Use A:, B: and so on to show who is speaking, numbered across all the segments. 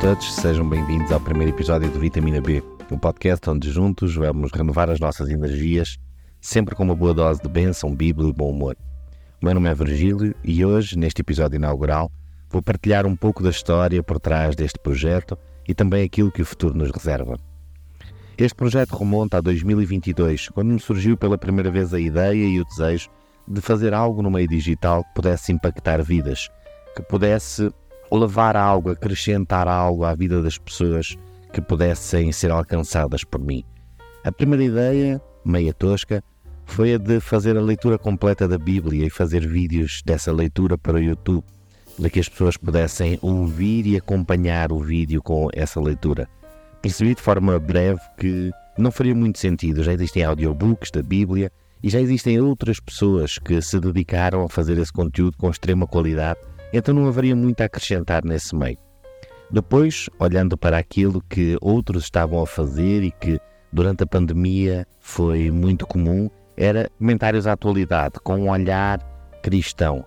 A: Todos, sejam bem-vindos ao primeiro episódio do Vitamina B, um podcast onde juntos vamos renovar as nossas energias, sempre com uma boa dose de bênção, bíblia e bom humor. O meu nome é Virgílio e hoje, neste episódio inaugural, vou partilhar um pouco da história por trás deste projeto e também aquilo que o futuro nos reserva. Este projeto remonta a 2022, quando me surgiu pela primeira vez a ideia e o desejo de fazer algo no meio digital que pudesse impactar vidas, que pudesse levar algo, acrescentar algo à vida das pessoas que pudessem ser alcançadas por mim. A primeira ideia, meia tosca, foi a de fazer a leitura completa da Bíblia e fazer vídeos dessa leitura para o YouTube, para que as pessoas pudessem ouvir e acompanhar o vídeo com essa leitura. Percebi de forma breve que não faria muito sentido, já existem audiobooks da Bíblia e já existem outras pessoas que se dedicaram a fazer esse conteúdo com extrema qualidade, então não haveria muito a acrescentar nesse meio. Depois, olhando para aquilo que outros estavam a fazer e que durante a pandemia foi muito comum, era comentários à atualidade, com um olhar cristão.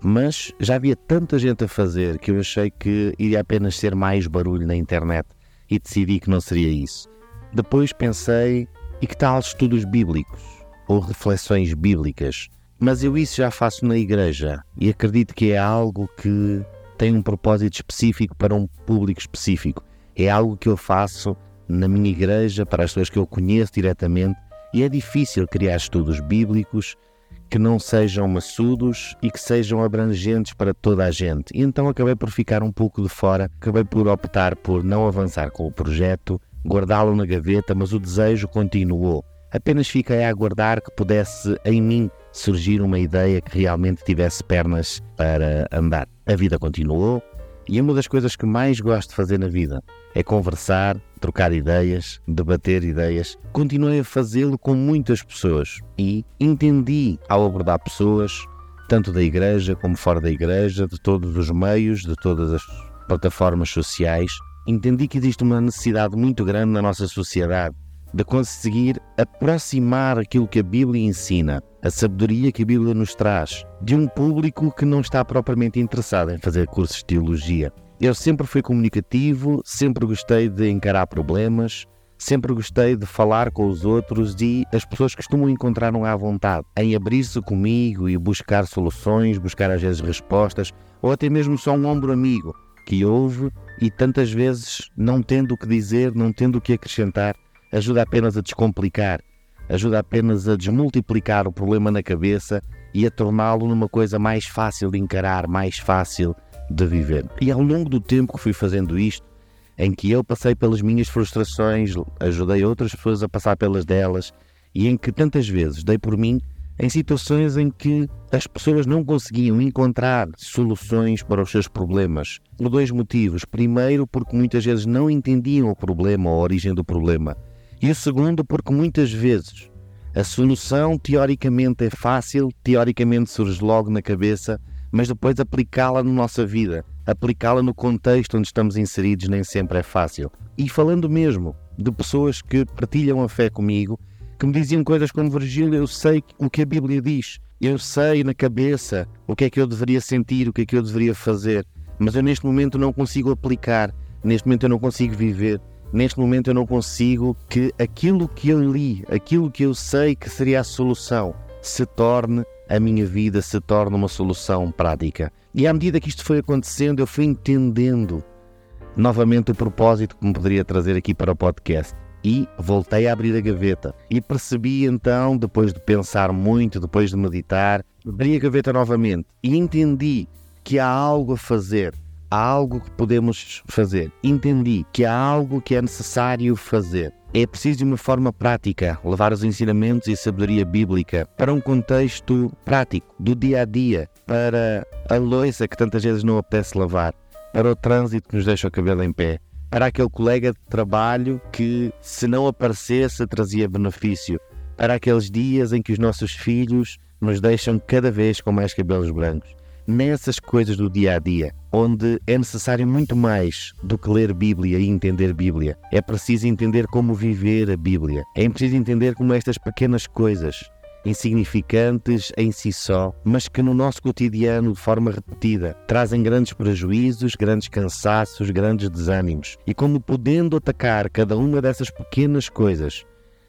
A: Mas já havia tanta gente a fazer que eu achei que iria apenas ser mais barulho na internet e decidi que não seria isso. Depois pensei, e que tal estudos bíblicos? ou reflexões bíblicas, mas eu isso já faço na igreja e acredito que é algo que tem um propósito específico para um público específico. É algo que eu faço na minha igreja para as pessoas que eu conheço diretamente e é difícil criar estudos bíblicos que não sejam maçudos e que sejam abrangentes para toda a gente. E então acabei por ficar um pouco de fora, acabei por optar por não avançar com o projeto, guardá-lo na gaveta, mas o desejo continuou. Apenas fiquei a aguardar que pudesse em mim surgir uma ideia que realmente tivesse pernas para andar. A vida continuou e uma das coisas que mais gosto de fazer na vida é conversar, trocar ideias, debater ideias. Continuei a fazê-lo com muitas pessoas e entendi ao abordar pessoas, tanto da igreja como fora da igreja, de todos os meios, de todas as plataformas sociais, entendi que existe uma necessidade muito grande na nossa sociedade de conseguir aproximar aquilo que a Bíblia ensina, a sabedoria que a Bíblia nos traz, de um público que não está propriamente interessado em fazer cursos de teologia. Eu sempre fui comunicativo, sempre gostei de encarar problemas, sempre gostei de falar com os outros e as pessoas costumam encontrar um à vontade em abrir-se comigo e buscar soluções, buscar às vezes respostas, ou até mesmo só um ombro amigo que ouve e tantas vezes não tendo o que dizer, não tendo o que acrescentar, ajuda apenas a descomplicar, ajuda apenas a desmultiplicar o problema na cabeça e a torná-lo numa coisa mais fácil de encarar, mais fácil de viver. E ao longo do tempo que fui fazendo isto, em que eu passei pelas minhas frustrações, ajudei outras pessoas a passar pelas delas, e em que tantas vezes dei por mim em situações em que as pessoas não conseguiam encontrar soluções para os seus problemas. Por dois motivos. Primeiro, porque muitas vezes não entendiam o problema a origem do problema. E o segundo, porque muitas vezes a solução teoricamente é fácil, teoricamente surge logo na cabeça, mas depois aplicá-la na nossa vida, aplicá-la no contexto onde estamos inseridos nem sempre é fácil. E falando mesmo de pessoas que partilham a fé comigo, que me diziam coisas como Virgílio, eu sei o que a Bíblia diz, eu sei na cabeça o que é que eu deveria sentir, o que é que eu deveria fazer, mas eu neste momento não consigo aplicar, neste momento eu não consigo viver. Neste momento eu não consigo que aquilo que eu li, aquilo que eu sei que seria a solução, se torne a minha vida, se torne uma solução prática. E à medida que isto foi acontecendo, eu fui entendendo novamente o propósito que me poderia trazer aqui para o podcast. E voltei a abrir a gaveta. E percebi então, depois de pensar muito, depois de meditar, abri a gaveta novamente e entendi que há algo a fazer há algo que podemos fazer. Entendi que há algo que é necessário fazer. É preciso de uma forma prática levar os ensinamentos e sabedoria bíblica para um contexto prático, do dia a dia, para a louça que tantas vezes não apetece lavar, para o trânsito que nos deixa o cabelo em pé, para aquele colega de trabalho que, se não aparecesse, trazia benefício, para aqueles dias em que os nossos filhos nos deixam cada vez com mais cabelos brancos nessas coisas do dia a dia, onde é necessário muito mais do que ler Bíblia e entender Bíblia. É preciso entender como viver a Bíblia. É preciso entender como estas pequenas coisas insignificantes em si só, mas que no nosso cotidiano, de forma repetida, trazem grandes prejuízos, grandes cansaços, grandes desânimos. E como podendo atacar cada uma dessas pequenas coisas,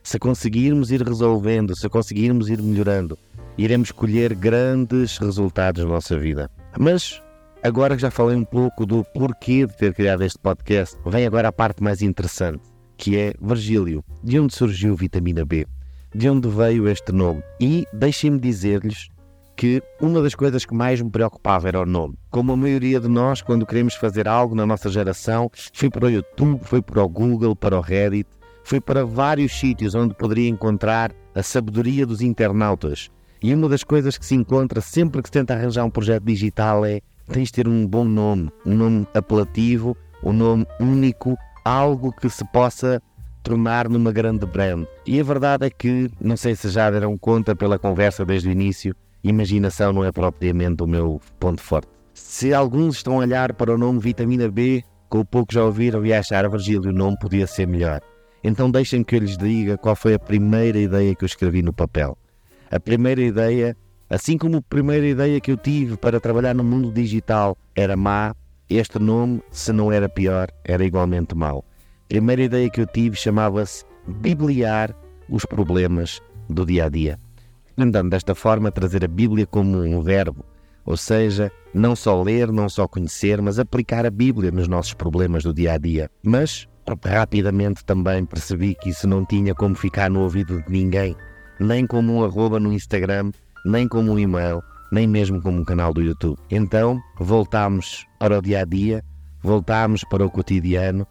A: se conseguirmos ir resolvendo, se conseguirmos ir melhorando, iremos colher grandes resultados na nossa vida. Mas agora que já falei um pouco do porquê de ter criado este podcast, vem agora a parte mais interessante, que é Virgílio. De onde surgiu vitamina B? De onde veio este nome? E deixem-me dizer-lhes que uma das coisas que mais me preocupava era o nome. Como a maioria de nós, quando queremos fazer algo na nossa geração, foi para o YouTube, foi para o Google, para o Reddit, foi para vários sítios onde poderia encontrar a sabedoria dos internautas, e uma das coisas que se encontra sempre que se tenta arranjar um projeto digital é tens de ter um bom nome, um nome apelativo, um nome único, algo que se possa tornar numa grande brand. E a verdade é que, não sei se já deram conta pela conversa desde o início, imaginação não é propriamente o meu ponto forte. Se alguns estão a olhar para o nome Vitamina B, com o pouco já ouviram e achar Virgílio, o nome podia ser melhor. Então deixem que eu lhes diga qual foi a primeira ideia que eu escrevi no papel. A primeira ideia, assim como a primeira ideia que eu tive para trabalhar no mundo digital era má, este nome, se não era pior, era igualmente mau. A primeira ideia que eu tive chamava-se Bibliar os problemas do dia a dia. Tentando desta forma trazer a Bíblia como um verbo, ou seja, não só ler, não só conhecer, mas aplicar a Bíblia nos nossos problemas do dia a dia. Mas rapidamente também percebi que isso não tinha como ficar no ouvido de ninguém nem como um arroba no Instagram, nem como um e-mail, nem mesmo como um canal do YouTube. Então voltámos para o dia a dia, voltámos para o cotidiano,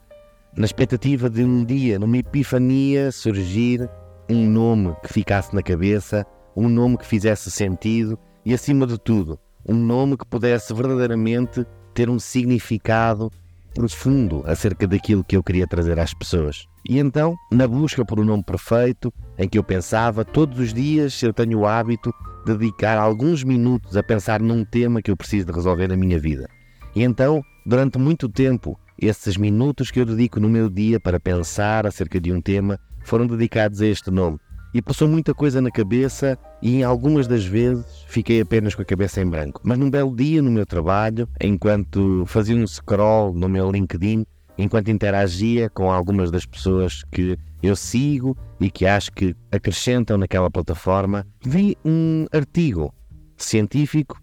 A: na expectativa de um dia, numa epifania, surgir um nome que ficasse na cabeça, um nome que fizesse sentido e, acima de tudo, um nome que pudesse verdadeiramente ter um significado profundo acerca daquilo que eu queria trazer às pessoas. E então, na busca por um nome perfeito, em que eu pensava, todos os dias eu tenho o hábito de dedicar alguns minutos a pensar num tema que eu preciso de resolver na minha vida. E então, durante muito tempo, esses minutos que eu dedico no meu dia para pensar acerca de um tema foram dedicados a este nome. E passou muita coisa na cabeça e em algumas das vezes fiquei apenas com a cabeça em branco. Mas num belo dia no meu trabalho, enquanto fazia um scroll no meu LinkedIn, enquanto interagia com algumas das pessoas que eu sigo e que acho que acrescentam naquela plataforma, vi um artigo científico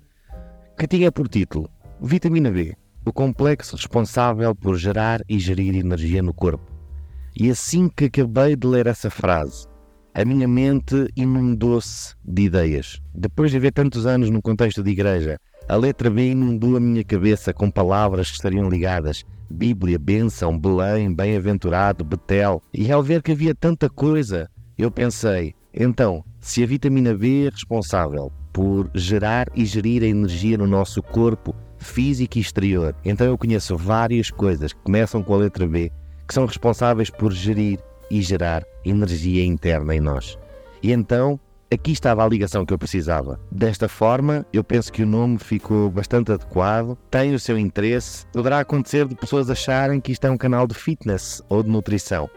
A: que tinha por título Vitamina B, o complexo responsável por gerar e gerir energia no corpo. E assim que acabei de ler essa frase, a minha mente inundou-se de ideias. Depois de ver tantos anos no contexto de igreja, a letra B inundou a minha cabeça com palavras que estariam ligadas Bíblia, bênção, Belém, bem-aventurado, Betel. E ao ver que havia tanta coisa, eu pensei, então, se a vitamina B é responsável por gerar e gerir a energia no nosso corpo físico e exterior, então eu conheço várias coisas que começam com a letra B que são responsáveis por gerir e gerar energia interna em nós. E então aqui estava a ligação que eu precisava. Desta forma, eu penso que o nome ficou bastante adequado, tem o seu interesse. Poderá acontecer de pessoas acharem que isto é um canal de fitness ou de nutrição,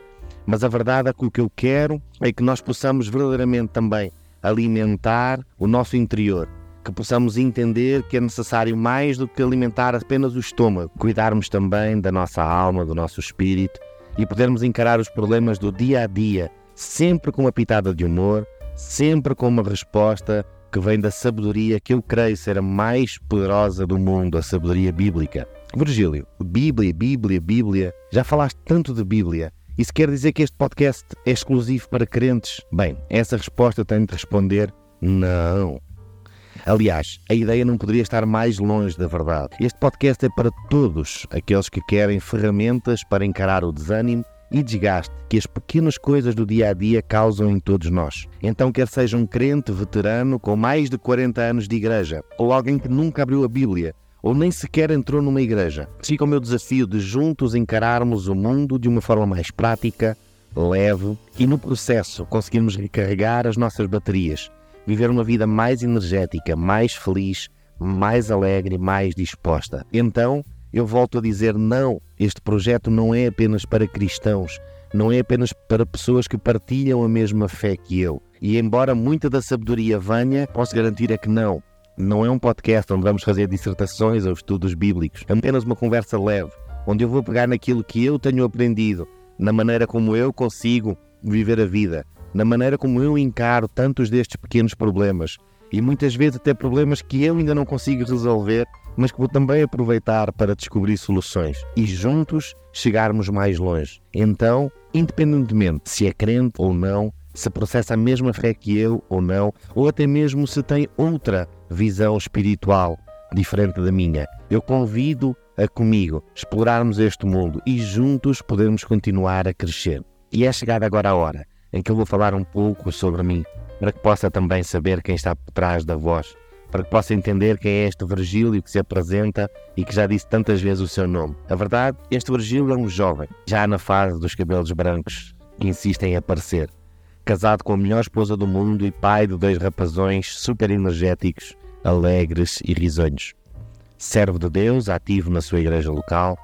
A: mas a verdade é que o que eu quero é que nós possamos verdadeiramente também alimentar o nosso interior. Que possamos entender que é necessário mais do que alimentar apenas o estômago, cuidarmos também da nossa alma, do nosso espírito e podermos encarar os problemas do dia a dia sempre com uma pitada de humor, sempre com uma resposta que vem da sabedoria que eu creio ser a mais poderosa do mundo, a sabedoria bíblica. Virgílio, Bíblia, Bíblia, Bíblia. Já falaste tanto de Bíblia. Isso quer dizer que este podcast é exclusivo para crentes? Bem, essa resposta tenho de responder não. Aliás, a ideia não poderia estar mais longe da verdade. Este podcast é para todos aqueles que querem ferramentas para encarar o desânimo e desgaste que as pequenas coisas do dia a dia causam em todos nós. Então, quer seja um crente veterano com mais de 40 anos de igreja, ou alguém que nunca abriu a Bíblia, ou nem sequer entrou numa igreja, fica o meu desafio de juntos encararmos o mundo de uma forma mais prática, leve e, no processo, conseguirmos recarregar as nossas baterias, viver uma vida mais energética, mais feliz, mais alegre, mais disposta. Então, eu volto a dizer: não, este projeto não é apenas para cristãos, não é apenas para pessoas que partilham a mesma fé que eu. E embora muita da sabedoria venha, posso garantir é que não. Não é um podcast onde vamos fazer dissertações ou estudos bíblicos. É apenas uma conversa leve, onde eu vou pegar naquilo que eu tenho aprendido, na maneira como eu consigo viver a vida, na maneira como eu encaro tantos destes pequenos problemas e muitas vezes até problemas que eu ainda não consigo resolver, mas que vou também aproveitar para descobrir soluções e juntos chegarmos mais longe. Então, independentemente se é crente ou não, se processa a mesma fé que eu ou não, ou até mesmo se tem outra visão espiritual diferente da minha, eu convido a comigo explorarmos este mundo e juntos podermos continuar a crescer. E é chegada agora a hora em que eu vou falar um pouco sobre mim, para que possa também saber quem está por trás da voz, para que possa entender quem é este Virgílio que se apresenta e que já disse tantas vezes o seu nome. A verdade, este Virgílio é um jovem, já na fase dos cabelos brancos, que insistem em aparecer, casado com a melhor esposa do mundo e pai de dois rapazões super energéticos, alegres e risonhos. Servo de Deus, ativo na sua igreja local,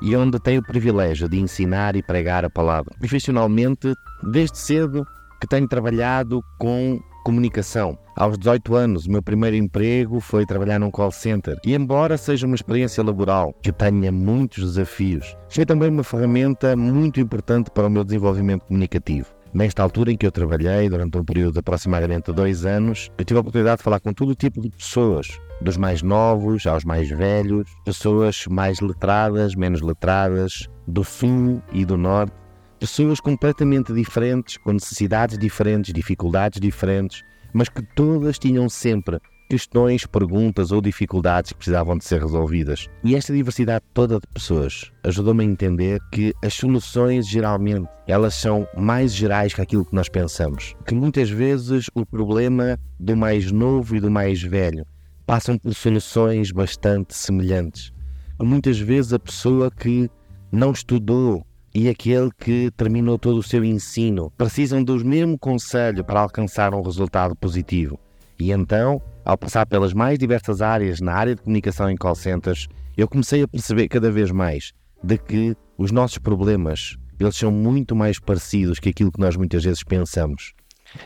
A: e onde tem o privilégio de ensinar e pregar a palavra. Profissionalmente, desde cedo que tenho trabalhado com comunicação. Aos 18 anos, o meu primeiro emprego foi trabalhar num call center. E embora seja uma experiência laboral que tenha muitos desafios, foi também uma ferramenta muito importante para o meu desenvolvimento comunicativo. Nesta altura em que eu trabalhei, durante um período de aproximadamente dois anos, eu tive a oportunidade de falar com todo tipo de pessoas, dos mais novos aos mais velhos, pessoas mais letradas, menos letradas, do sul e do norte, pessoas completamente diferentes, com necessidades diferentes, dificuldades diferentes, mas que todas tinham sempre questões, perguntas ou dificuldades que precisavam de ser resolvidas. E esta diversidade toda de pessoas ajudou-me a entender que as soluções geralmente elas são mais gerais que aquilo que nós pensamos. Que muitas vezes o problema do mais novo e do mais velho passam por soluções bastante semelhantes. Muitas vezes a pessoa que não estudou e aquele que terminou todo o seu ensino precisam do mesmo conselho para alcançar um resultado positivo. E então, ao passar pelas mais diversas áreas na área de comunicação em call centers, eu comecei a perceber cada vez mais de que os nossos problemas eles são muito mais parecidos que aquilo que nós muitas vezes pensamos.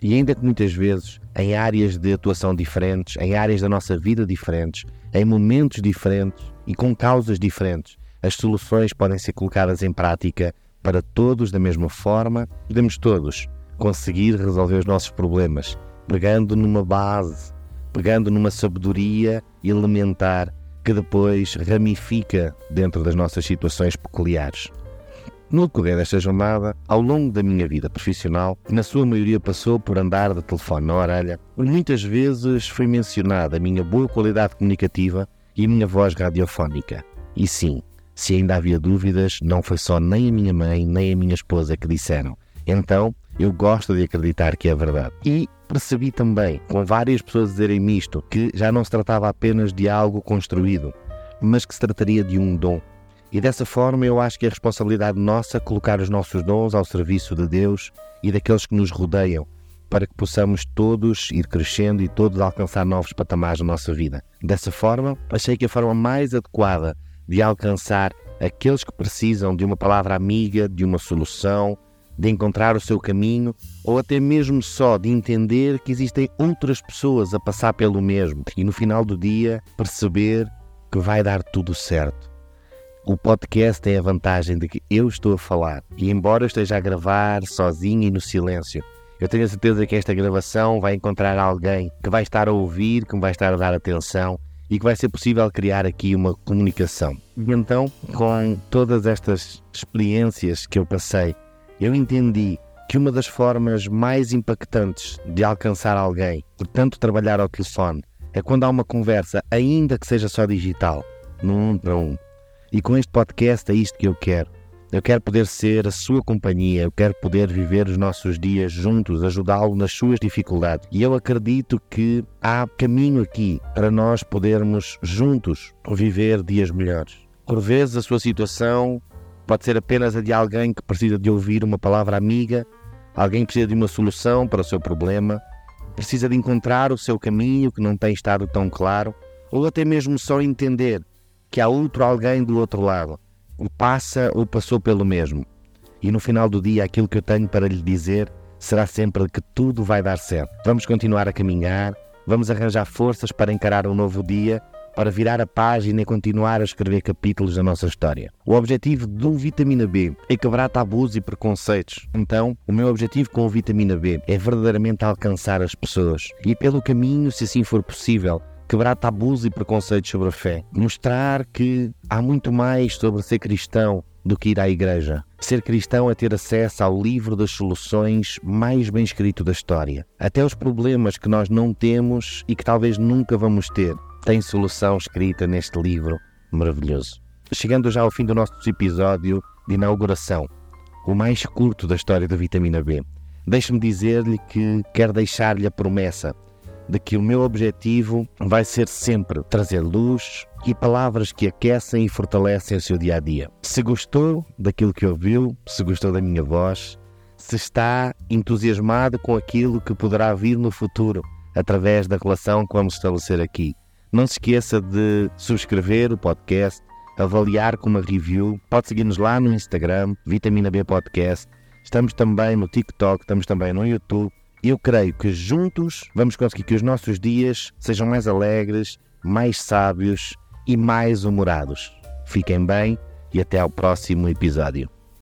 A: E ainda que muitas vezes em áreas de atuação diferentes, em áreas da nossa vida diferentes, em momentos diferentes e com causas diferentes, as soluções podem ser colocadas em prática para todos da mesma forma. Podemos todos conseguir resolver os nossos problemas, pegando numa base, pegando numa sabedoria elementar que depois ramifica dentro das nossas situações peculiares. No decorrer desta jornada, ao longo da minha vida profissional, na sua maioria passou por andar de telefone na orelha, muitas vezes foi mencionada a minha boa qualidade comunicativa e a minha voz radiofónica. E sim, se ainda havia dúvidas, não foi só nem a minha mãe nem a minha esposa que disseram. Então, eu gosto de acreditar que é verdade. E percebi também, com várias pessoas dizerem isto, que já não se tratava apenas de algo construído, mas que se trataria de um dom e dessa forma eu acho que é responsabilidade nossa colocar os nossos dons ao serviço de Deus e daqueles que nos rodeiam, para que possamos todos ir crescendo e todos alcançar novos patamares na nossa vida. Dessa forma, achei que a forma mais adequada de alcançar aqueles que precisam de uma palavra amiga, de uma solução, de encontrar o seu caminho ou até mesmo só de entender que existem outras pessoas a passar pelo mesmo e no final do dia perceber que vai dar tudo certo. O podcast tem a vantagem de que eu estou a falar. E, embora eu esteja a gravar sozinho e no silêncio, eu tenho a certeza que esta gravação vai encontrar alguém que vai estar a ouvir, que me vai estar a dar atenção e que vai ser possível criar aqui uma comunicação. E então, com todas estas experiências que eu passei, eu entendi que uma das formas mais impactantes de alcançar alguém, portanto trabalhar ao telefone, é quando há uma conversa, ainda que seja só digital, num um para um. E com este podcast é isto que eu quero. Eu quero poder ser a sua companhia, eu quero poder viver os nossos dias juntos, ajudá-lo nas suas dificuldades. E eu acredito que há caminho aqui para nós podermos juntos viver dias melhores. Por vezes a sua situação pode ser apenas a de alguém que precisa de ouvir uma palavra amiga, alguém que precisa de uma solução para o seu problema, precisa de encontrar o seu caminho que não tem estado tão claro, ou até mesmo só entender que há outro alguém do outro lado, passa ou passou pelo mesmo. E no final do dia, aquilo que eu tenho para lhe dizer será sempre que tudo vai dar certo. Vamos continuar a caminhar, vamos arranjar forças para encarar um novo dia, para virar a página e continuar a escrever capítulos da nossa história. O objetivo do Vitamina B é quebrar tabus e preconceitos. Então, o meu objetivo com o Vitamina B é verdadeiramente alcançar as pessoas e, pelo caminho, se assim for possível, quebrar tabus e preconceitos sobre a fé, mostrar que há muito mais sobre ser cristão do que ir à igreja. Ser cristão é ter acesso ao livro das soluções mais bem escrito da história. Até os problemas que nós não temos e que talvez nunca vamos ter, têm solução escrita neste livro maravilhoso. Chegando já ao fim do nosso episódio de inauguração, o mais curto da história da vitamina B. Deixe-me dizer-lhe que quero deixar-lhe a promessa de que o meu objetivo vai ser sempre trazer luz e palavras que aquecem e fortalecem o seu dia a dia. Se gostou daquilo que ouviu, se gostou da minha voz, se está entusiasmado com aquilo que poderá vir no futuro através da relação que vamos estabelecer aqui, não se esqueça de subscrever o podcast, avaliar com uma review. Pode seguir-nos lá no Instagram, Vitamina B Podcast. Estamos também no TikTok, estamos também no YouTube eu creio que juntos vamos conseguir que os nossos dias sejam mais alegres, mais sábios e mais humorados. Fiquem bem e até ao próximo episódio.